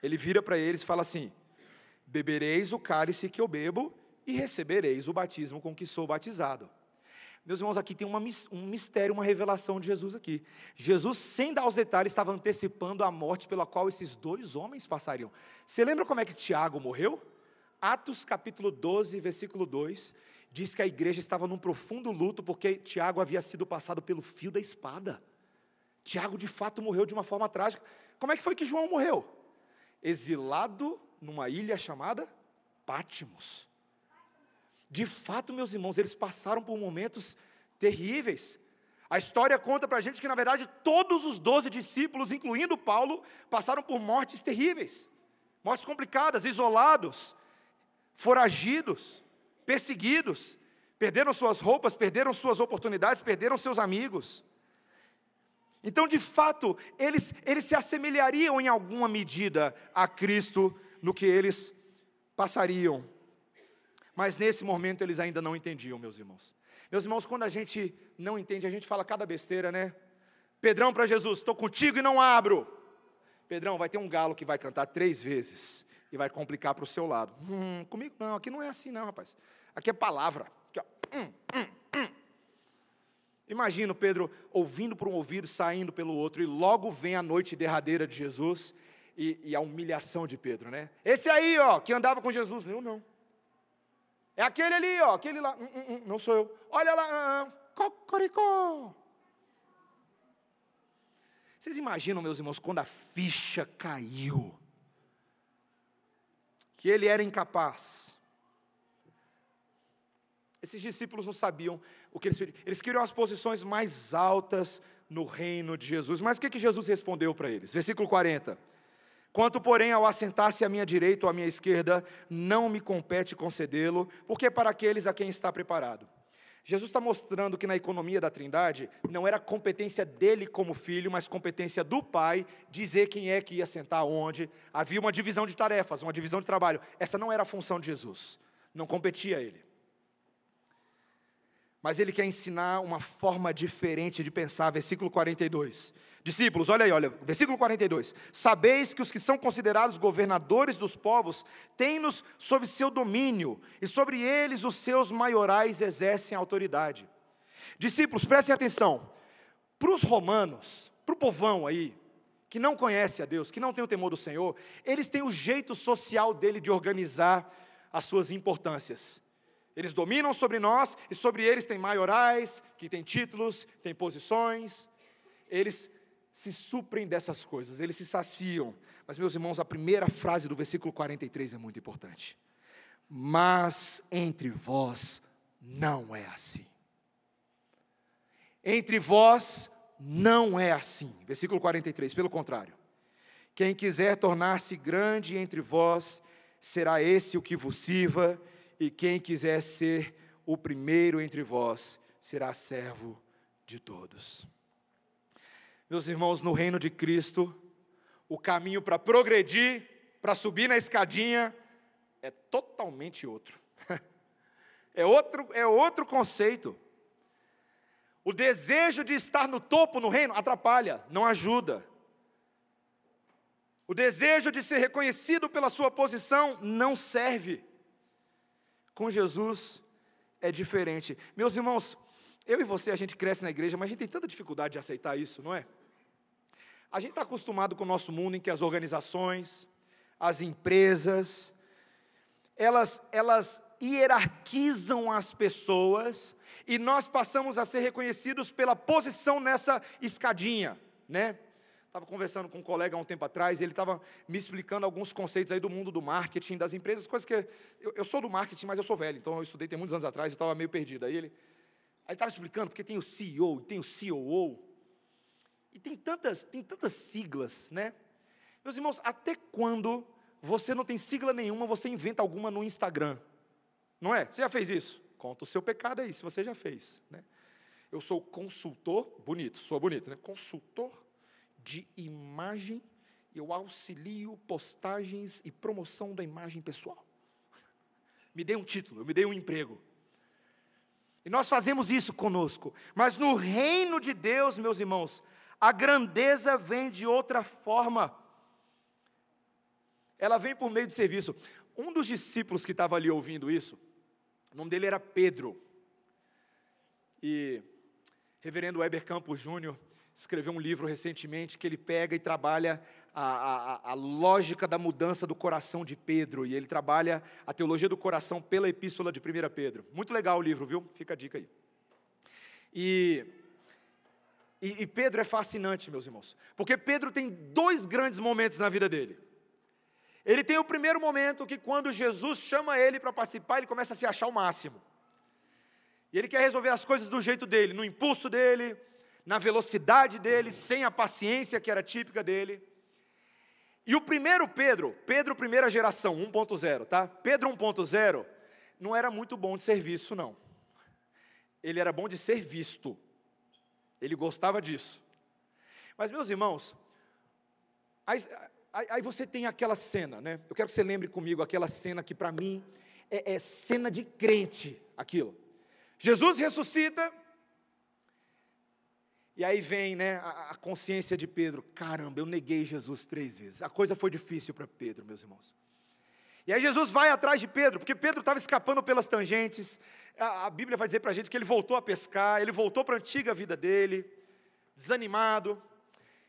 Ele vira para eles e fala assim: Bebereis o cálice que eu bebo e recebereis o batismo com que sou batizado. Meus irmãos, aqui tem uma, um mistério, uma revelação de Jesus aqui. Jesus, sem dar os detalhes, estava antecipando a morte pela qual esses dois homens passariam. Você lembra como é que Tiago morreu? Atos capítulo 12, versículo 2, diz que a igreja estava num profundo luto porque Tiago havia sido passado pelo fio da espada. Tiago de fato morreu de uma forma trágica. Como é que foi que João morreu? Exilado numa ilha chamada Pátimos. De fato, meus irmãos, eles passaram por momentos terríveis. A história conta para a gente que, na verdade, todos os doze discípulos, incluindo Paulo, passaram por mortes terríveis, mortes complicadas, isolados, foragidos, perseguidos, perderam suas roupas, perderam suas oportunidades, perderam seus amigos. Então, de fato, eles, eles se assemelhariam em alguma medida a Cristo no que eles passariam. Mas nesse momento eles ainda não entendiam, meus irmãos. Meus irmãos, quando a gente não entende, a gente fala cada besteira, né? Pedrão para Jesus, estou contigo e não abro. Pedrão, vai ter um galo que vai cantar três vezes e vai complicar para o seu lado. Hum, comigo não, aqui não é assim não, rapaz. Aqui é palavra. Aqui, hum, hum, hum. Imagina Pedro ouvindo por um ouvido, saindo pelo outro, e logo vem a noite derradeira de Jesus e, e a humilhação de Pedro, né? Esse aí, ó, que andava com Jesus, eu não. É aquele ali, ó, aquele lá. Hum, hum, hum, não sou eu. Olha lá, cocoricó. Vocês imaginam, meus irmãos, quando a ficha caiu, que ele era incapaz. Esses discípulos não sabiam o que eles queriam. Eles queriam as posições mais altas no reino de Jesus. Mas o que Jesus respondeu para eles? Versículo 40. Quanto, porém, ao assentar-se à minha direita ou à minha esquerda, não me compete concedê-lo, porque é para aqueles a quem está preparado. Jesus está mostrando que na economia da Trindade não era competência dele como filho, mas competência do Pai dizer quem é que ia sentar onde. Havia uma divisão de tarefas, uma divisão de trabalho. Essa não era a função de Jesus, não competia a ele. Mas ele quer ensinar uma forma diferente de pensar, versículo 42. Discípulos, olha aí, olha, versículo 42. Sabeis que os que são considerados governadores dos povos têm-nos sob seu domínio, e sobre eles os seus maiorais exercem autoridade. Discípulos, prestem atenção. Para os romanos, para o povão aí, que não conhece a Deus, que não tem o temor do Senhor, eles têm o jeito social dele de organizar as suas importâncias. Eles dominam sobre nós e sobre eles tem maiorais, que têm títulos, têm posições. Eles se suprem dessas coisas, eles se saciam. Mas, meus irmãos, a primeira frase do versículo 43 é muito importante. Mas entre vós não é assim. Entre vós não é assim. Versículo 43, pelo contrário. Quem quiser tornar-se grande entre vós, será esse o que vos sirva, e quem quiser ser o primeiro entre vós, será servo de todos. Meus irmãos, no reino de Cristo, o caminho para progredir, para subir na escadinha, é totalmente outro. É outro, é outro conceito. O desejo de estar no topo no reino atrapalha, não ajuda. O desejo de ser reconhecido pela sua posição não serve. Com Jesus é diferente. Meus irmãos, eu e você, a gente cresce na igreja, mas a gente tem tanta dificuldade de aceitar isso, não é? A gente está acostumado com o nosso mundo em que as organizações, as empresas, elas, elas hierarquizam as pessoas e nós passamos a ser reconhecidos pela posição nessa escadinha, né? Estava conversando com um colega há um tempo atrás, e ele estava me explicando alguns conceitos aí do mundo do marketing, das empresas, coisas que. Eu, eu sou do marketing, mas eu sou velho, então eu estudei tem muitos anos atrás, eu estava meio perdido. Aí ele estava explicando, porque tem o CEO, tem o COO, e tem tantas, tem tantas siglas, né? Meus irmãos, até quando você não tem sigla nenhuma, você inventa alguma no Instagram? Não é? Você já fez isso? Conta o seu pecado aí, se você já fez, né? Eu sou consultor, bonito, sou bonito, né? Consultor de imagem, eu auxilio postagens e promoção da imagem pessoal. Me dê um título, me dê um emprego. E nós fazemos isso conosco, mas no reino de Deus, meus irmãos, a grandeza vem de outra forma. Ela vem por meio de serviço. Um dos discípulos que estava ali ouvindo isso, o nome dele era Pedro. E reverendo Weber Campos Júnior escreveu um livro recentemente que ele pega e trabalha a, a, a, lógica da mudança do coração de Pedro, e ele trabalha a teologia do coração pela epístola de 1 Pedro. Muito legal o livro, viu? Fica a dica aí. E e, e Pedro é fascinante, meus irmãos, porque Pedro tem dois grandes momentos na vida dele. Ele tem o primeiro momento que, quando Jesus chama ele para participar, ele começa a se achar o máximo. E ele quer resolver as coisas do jeito dele, no impulso dele, na velocidade dele, sem a paciência que era típica dele. E o primeiro Pedro, Pedro primeira geração, 1.0, tá? Pedro 1.0 não era muito bom de serviço, não. Ele era bom de ser visto. Ele gostava disso. Mas, meus irmãos, aí, aí, você tem aquela cena, né? Eu quero que você lembre comigo aquela cena que para mim é, é cena de crente, aquilo. Jesus ressuscita, e aí vem né, a, a, consciência de Pedro: caramba, eu neguei Jesus três vezes. A coisa foi difícil para Pedro, meus irmãos. E aí Jesus vai atrás de Pedro, porque Pedro estava escapando pelas tangentes. A, Bíblia vai dizer para a gente que ele voltou a pescar, ele voltou para a antiga vida dele, desanimado.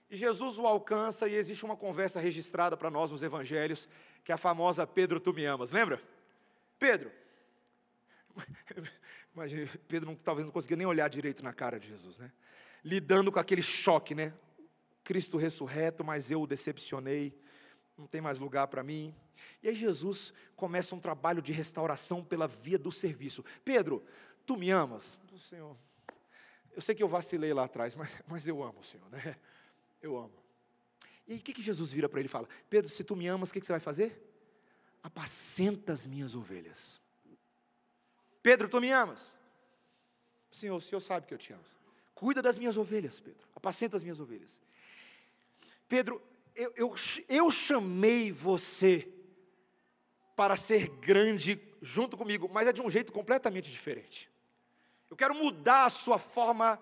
E Jesus o alcança e existe uma conversa registrada para nós nos evangelhos, que é a famosa Pedro, tu me amas. Lembra? Pedro. Imagina, Pedro não, talvez não conseguia nem olhar direito na cara de Jesus, né? Lidando com aquele choque, né? Cristo ressurreto, mas eu o decepcionei, não tem mais lugar para mim. E aí Jesus começa um trabalho de restauração pela via do serviço. Pedro, tu me amas? Senhor, eu sei que eu vacilei lá atrás, mas, mas eu amo o Senhor, né? Eu amo. E aí o que, que Jesus vira para ele e fala? Pedro, se tu me amas, o que, que você vai fazer? Apacenta as minhas ovelhas. Pedro, tu me amas? Senhor, o Senhor sabe que eu te amo. Cuida das minhas ovelhas, Pedro. Apacenta as minhas ovelhas. Pedro, eu, eu, eu chamei você para ser grande junto comigo, mas é de um jeito completamente diferente. Eu quero mudar a sua forma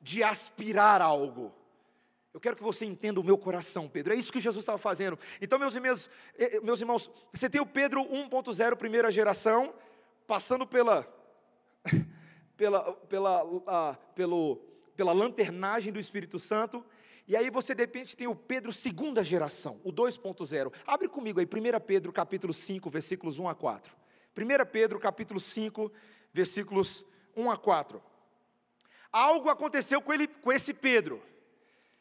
de aspirar algo. Eu quero que você entenda o meu coração, Pedro. É isso que Jesus estava fazendo. Então, meus irmãos, meus irmãos você tem o Pedro 1.0, primeira geração, passando pela, pela, pela, uh, pelo, pela lanternagem do Espírito Santo. E aí você de repente tem o Pedro segunda geração, o 2.0. Abre comigo aí, 1 Pedro capítulo 5, versículos 1 a 4. 1 Pedro capítulo 5, versículos 1 a 4. Algo aconteceu com, ele, com esse Pedro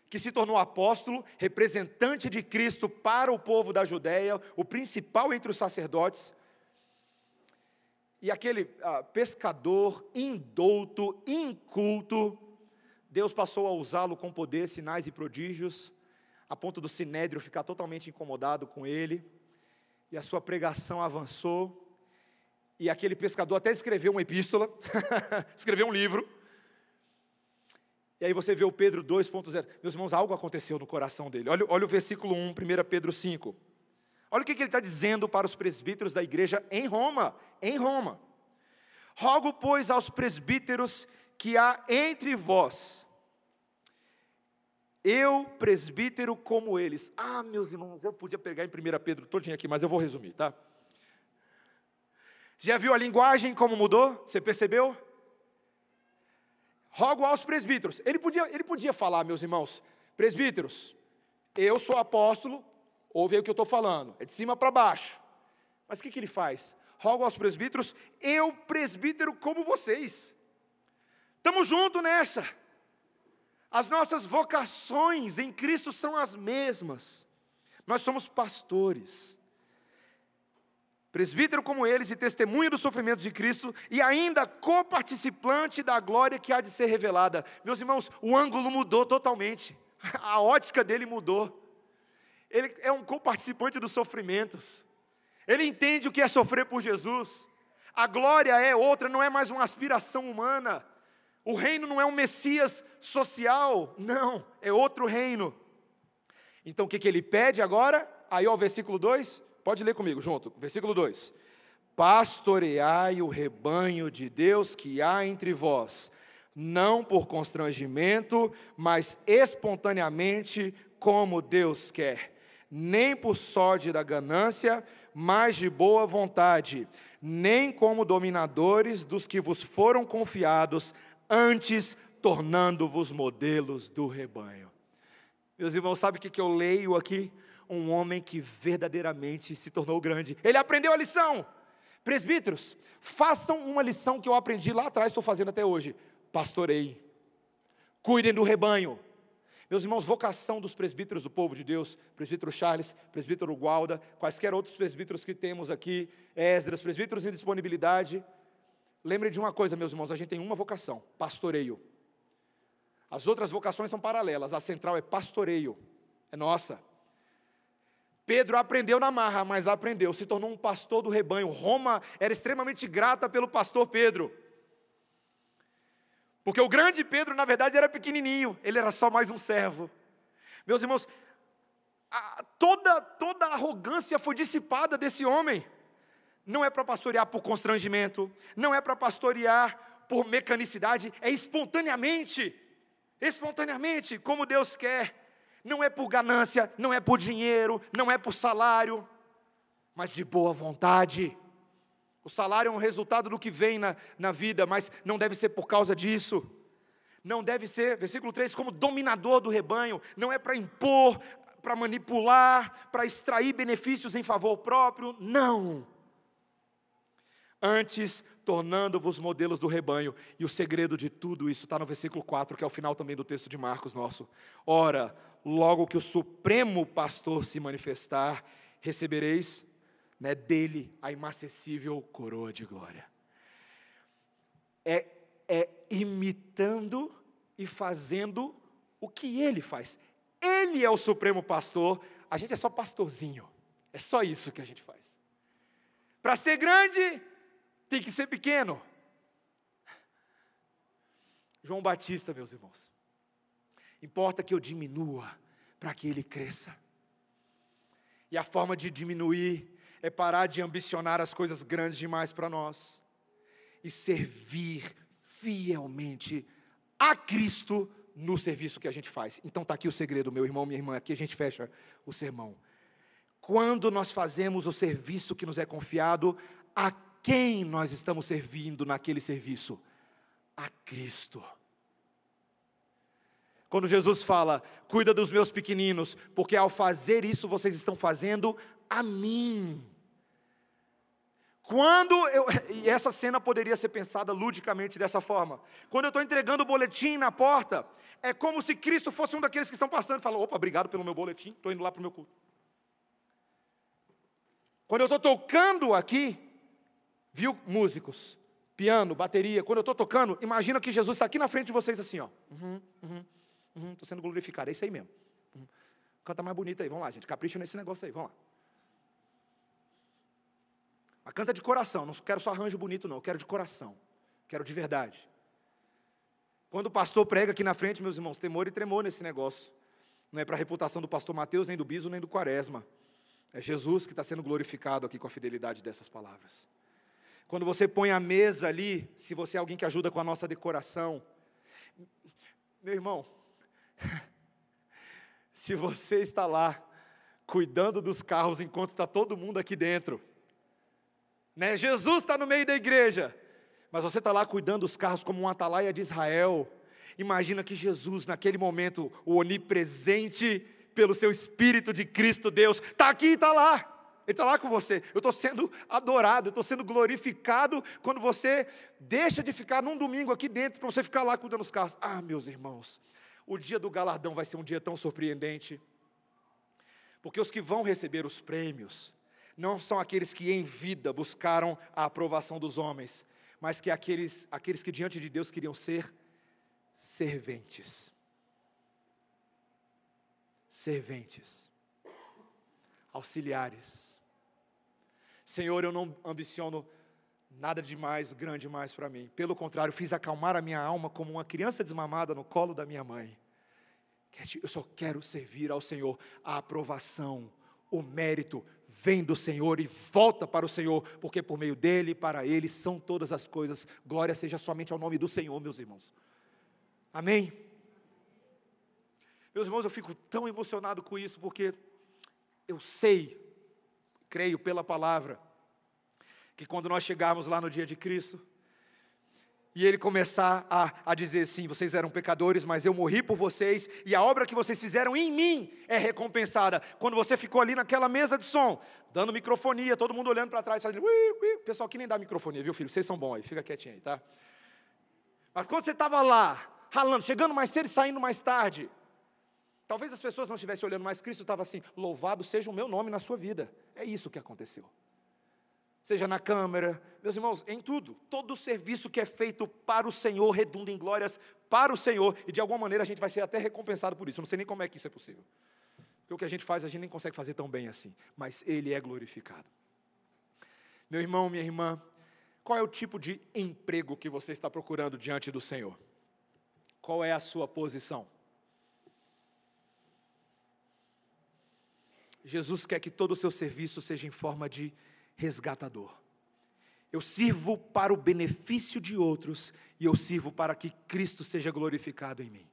que se tornou apóstolo, representante de Cristo para o povo da Judéia, o principal entre os sacerdotes, e aquele ah, pescador indouto, inculto, Deus passou a usá-lo com poder, sinais e prodígios, a ponto do sinédrio ficar totalmente incomodado com ele, e a sua pregação avançou, e aquele pescador até escreveu uma epístola, escreveu um livro, e aí você vê o Pedro 2.0. Meus irmãos, algo aconteceu no coração dele. Olha, olha o versículo 1, 1 Pedro 5. Olha o que, que ele está dizendo para os presbíteros da igreja em Roma. Em Roma. Rogo, pois, aos presbíteros que há entre vós, eu, presbítero, como eles. Ah, meus irmãos, eu podia pegar em 1 Pedro todinho aqui, mas eu vou resumir, tá? Já viu a linguagem como mudou? Você percebeu? rogo aos presbíteros. Ele podia, ele podia falar, meus irmãos, presbíteros, eu sou apóstolo, ouve aí o que eu estou falando, é de cima para baixo. Mas o que, que ele faz? Rogo aos presbíteros, eu presbítero como vocês. Estamos juntos nessa. As nossas vocações em Cristo são as mesmas. Nós somos pastores presbítero como eles e testemunha dos sofrimentos de Cristo e ainda coparticipante da glória que há de ser revelada. Meus irmãos, o ângulo mudou totalmente, a ótica dele mudou. Ele é um coparticipante dos sofrimentos, ele entende o que é sofrer por Jesus. A glória é outra, não é mais uma aspiração humana. O reino não é um Messias social, não, é outro reino. Então o que, que ele pede agora? Aí, ó, versículo 2: Pode ler comigo junto, versículo 2: Pastoreai o rebanho de Deus que há entre vós, não por constrangimento, mas espontaneamente, como Deus quer, nem por sorte da ganância, mas de boa vontade, nem como dominadores dos que vos foram confiados, antes tornando-vos modelos do rebanho. Meus irmãos, sabe o que eu leio aqui? um homem que verdadeiramente se tornou grande. Ele aprendeu a lição. Presbíteros, façam uma lição que eu aprendi lá atrás, estou fazendo até hoje. Pastorei. Cuidem do rebanho. Meus irmãos, vocação dos presbíteros do povo de Deus, presbítero Charles, presbítero Gualda, quaisquer outros presbíteros que temos aqui, Esdras, presbíteros em disponibilidade, Lembre de uma coisa, meus irmãos, a gente tem uma vocação: pastoreio. As outras vocações são paralelas, a central é pastoreio, é nossa. Pedro aprendeu na marra, mas aprendeu, se tornou um pastor do rebanho. Roma era extremamente grata pelo pastor Pedro. Porque o grande Pedro, na verdade, era pequenininho, ele era só mais um servo. Meus irmãos, a, toda, toda a arrogância foi dissipada desse homem. Não é para pastorear por constrangimento, não é para pastorear por mecanicidade, é espontaneamente. Espontaneamente, como Deus quer. Não é por ganância, não é por dinheiro, não é por salário, mas de boa vontade. O salário é um resultado do que vem na, na vida, mas não deve ser por causa disso. Não deve ser, versículo 3, como dominador do rebanho, não é para impor, para manipular, para extrair benefícios em favor próprio, não antes tornando-vos modelos do rebanho. E o segredo de tudo isso está no versículo 4, que é o final também do texto de Marcos nosso. Ora, logo que o supremo pastor se manifestar, recebereis né, dele a inacessível coroa de glória. É, é imitando e fazendo o que ele faz. Ele é o supremo pastor, a gente é só pastorzinho. É só isso que a gente faz. Para ser grande, tem que ser pequeno. João Batista, meus irmãos. Importa que eu diminua para que ele cresça. E a forma de diminuir é parar de ambicionar as coisas grandes demais para nós e servir fielmente a Cristo no serviço que a gente faz. Então está aqui o segredo, meu irmão, minha irmã. Aqui a gente fecha o sermão. Quando nós fazemos o serviço que nos é confiado, a quem nós estamos servindo naquele serviço? A Cristo. Quando Jesus fala, cuida dos meus pequeninos, porque ao fazer isso vocês estão fazendo a mim. Quando eu, e essa cena poderia ser pensada ludicamente dessa forma. Quando eu estou entregando o boletim na porta, é como se Cristo fosse um daqueles que estão passando e fala: opa, obrigado pelo meu boletim, estou indo lá para o meu culto. Quando eu estou tocando aqui, Viu, músicos? Piano, bateria. Quando eu estou tocando, imagina que Jesus está aqui na frente de vocês assim, ó. Uhum, uhum, uhum, estou sendo glorificado. É isso aí mesmo. Uhum. Canta mais bonito aí. Vamos lá, gente. Capricha nesse negócio aí. Vamos lá. Mas canta de coração. Não quero só arranjo bonito, não. Eu quero de coração. Quero de verdade. Quando o pastor prega aqui na frente, meus irmãos, temor e tremor nesse negócio. Não é para a reputação do pastor Mateus, nem do Biso, nem do Quaresma. É Jesus que está sendo glorificado aqui com a fidelidade dessas palavras. Quando você põe a mesa ali, se você é alguém que ajuda com a nossa decoração, meu irmão, se você está lá cuidando dos carros enquanto está todo mundo aqui dentro, né? Jesus está no meio da igreja, mas você está lá cuidando dos carros como um atalaia de Israel. Imagina que Jesus, naquele momento, o onipresente pelo seu Espírito de Cristo Deus, está aqui e está lá. Ele está lá com você. Eu estou sendo adorado, eu estou sendo glorificado quando você deixa de ficar num domingo aqui dentro para você ficar lá cuidando dos carros. Ah, meus irmãos, o dia do galardão vai ser um dia tão surpreendente. Porque os que vão receber os prêmios não são aqueles que em vida buscaram a aprovação dos homens, mas que aqueles, aqueles que diante de Deus queriam ser serventes. Serventes, auxiliares Senhor, eu não ambiciono nada de mais grande demais para mim. Pelo contrário, fiz acalmar a minha alma como uma criança desmamada no colo da minha mãe. Eu só quero servir ao Senhor. A aprovação, o mérito vem do Senhor e volta para o Senhor, porque por meio dele e para ele são todas as coisas. Glória seja somente ao nome do Senhor, meus irmãos. Amém? Meus irmãos, eu fico tão emocionado com isso, porque eu sei creio pela palavra, que quando nós chegarmos lá no dia de Cristo, e ele começar a, a dizer assim: vocês eram pecadores, mas eu morri por vocês, e a obra que vocês fizeram em mim é recompensada. Quando você ficou ali naquela mesa de som, dando microfonia, todo mundo olhando para trás, fazendo, ui, ui. pessoal que nem dá microfonia, viu filho? Vocês são bons aí, fica quietinho aí, tá? Mas quando você estava lá, ralando, chegando mais cedo e saindo mais tarde, Talvez as pessoas não estivessem olhando, mas Cristo estava assim: louvado seja o meu nome na sua vida. É isso que aconteceu. seja na câmara, meus irmãos, em tudo. Todo serviço que é feito para o Senhor redunda em glórias para o Senhor, e de alguma maneira a gente vai ser até recompensado por isso. Eu não sei nem como é que isso é possível. Porque o que a gente faz, a gente nem consegue fazer tão bem assim, mas Ele é glorificado. Meu irmão, minha irmã, qual é o tipo de emprego que você está procurando diante do Senhor? Qual é a sua posição? Jesus quer que todo o seu serviço seja em forma de resgatador. Eu sirvo para o benefício de outros e eu sirvo para que Cristo seja glorificado em mim.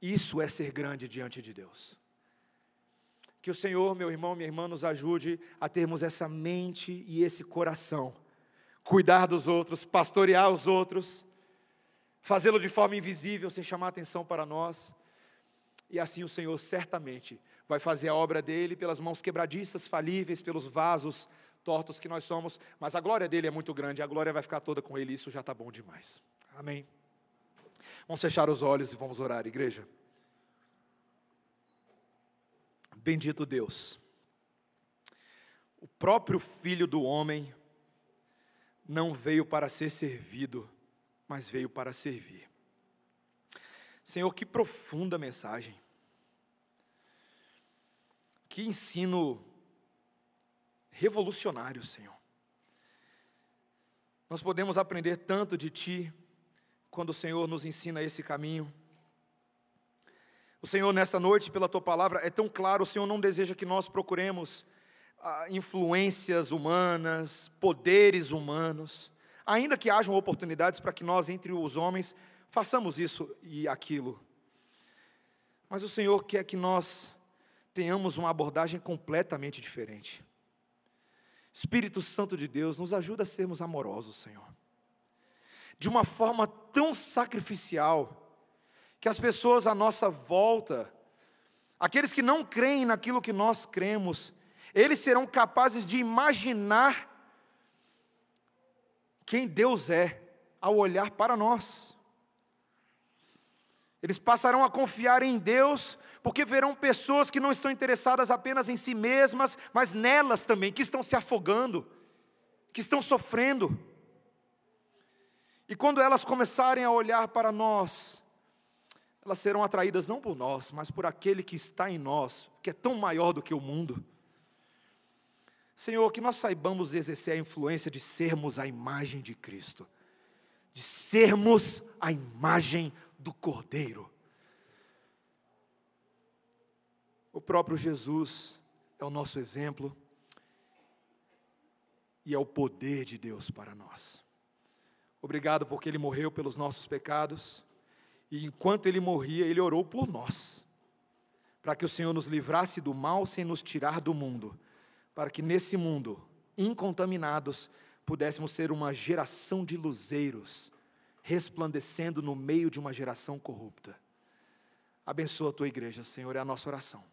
Isso é ser grande diante de Deus. Que o Senhor, meu irmão, minha irmã, nos ajude a termos essa mente e esse coração, cuidar dos outros, pastorear os outros, fazê-lo de forma invisível, sem chamar atenção para nós. E assim o Senhor certamente vai fazer a obra dele pelas mãos quebradiças, falíveis, pelos vasos tortos que nós somos, mas a glória dele é muito grande, a glória vai ficar toda com ele, isso já está bom demais. Amém. Vamos fechar os olhos e vamos orar, igreja. Bendito Deus, o próprio Filho do homem não veio para ser servido, mas veio para servir. Senhor, que profunda mensagem, que ensino revolucionário, Senhor. Nós podemos aprender tanto de Ti quando o Senhor nos ensina esse caminho. O Senhor, nesta noite, pela Tua palavra, é tão claro, o Senhor não deseja que nós procuremos ah, influências humanas, poderes humanos, ainda que hajam oportunidades para que nós, entre os homens, façamos isso e aquilo. Mas o Senhor quer que nós tenhamos uma abordagem completamente diferente. Espírito Santo de Deus, nos ajuda a sermos amorosos, Senhor. De uma forma tão sacrificial, que as pessoas à nossa volta, aqueles que não creem naquilo que nós cremos, eles serão capazes de imaginar quem Deus é ao olhar para nós. Eles passarão a confiar em Deus porque verão pessoas que não estão interessadas apenas em si mesmas, mas nelas também, que estão se afogando, que estão sofrendo. E quando elas começarem a olhar para nós, elas serão atraídas não por nós, mas por aquele que está em nós, que é tão maior do que o mundo. Senhor, que nós saibamos exercer a influência de sermos a imagem de Cristo, de sermos a imagem do Cordeiro. O próprio Jesus é o nosso exemplo e é o poder de Deus para nós. Obrigado porque Ele morreu pelos nossos pecados e enquanto Ele morria, Ele orou por nós, para que o Senhor nos livrasse do mal sem nos tirar do mundo, para que nesse mundo, incontaminados, pudéssemos ser uma geração de luzeiros, resplandecendo no meio de uma geração corrupta. Abençoa a tua igreja, Senhor, é a nossa oração.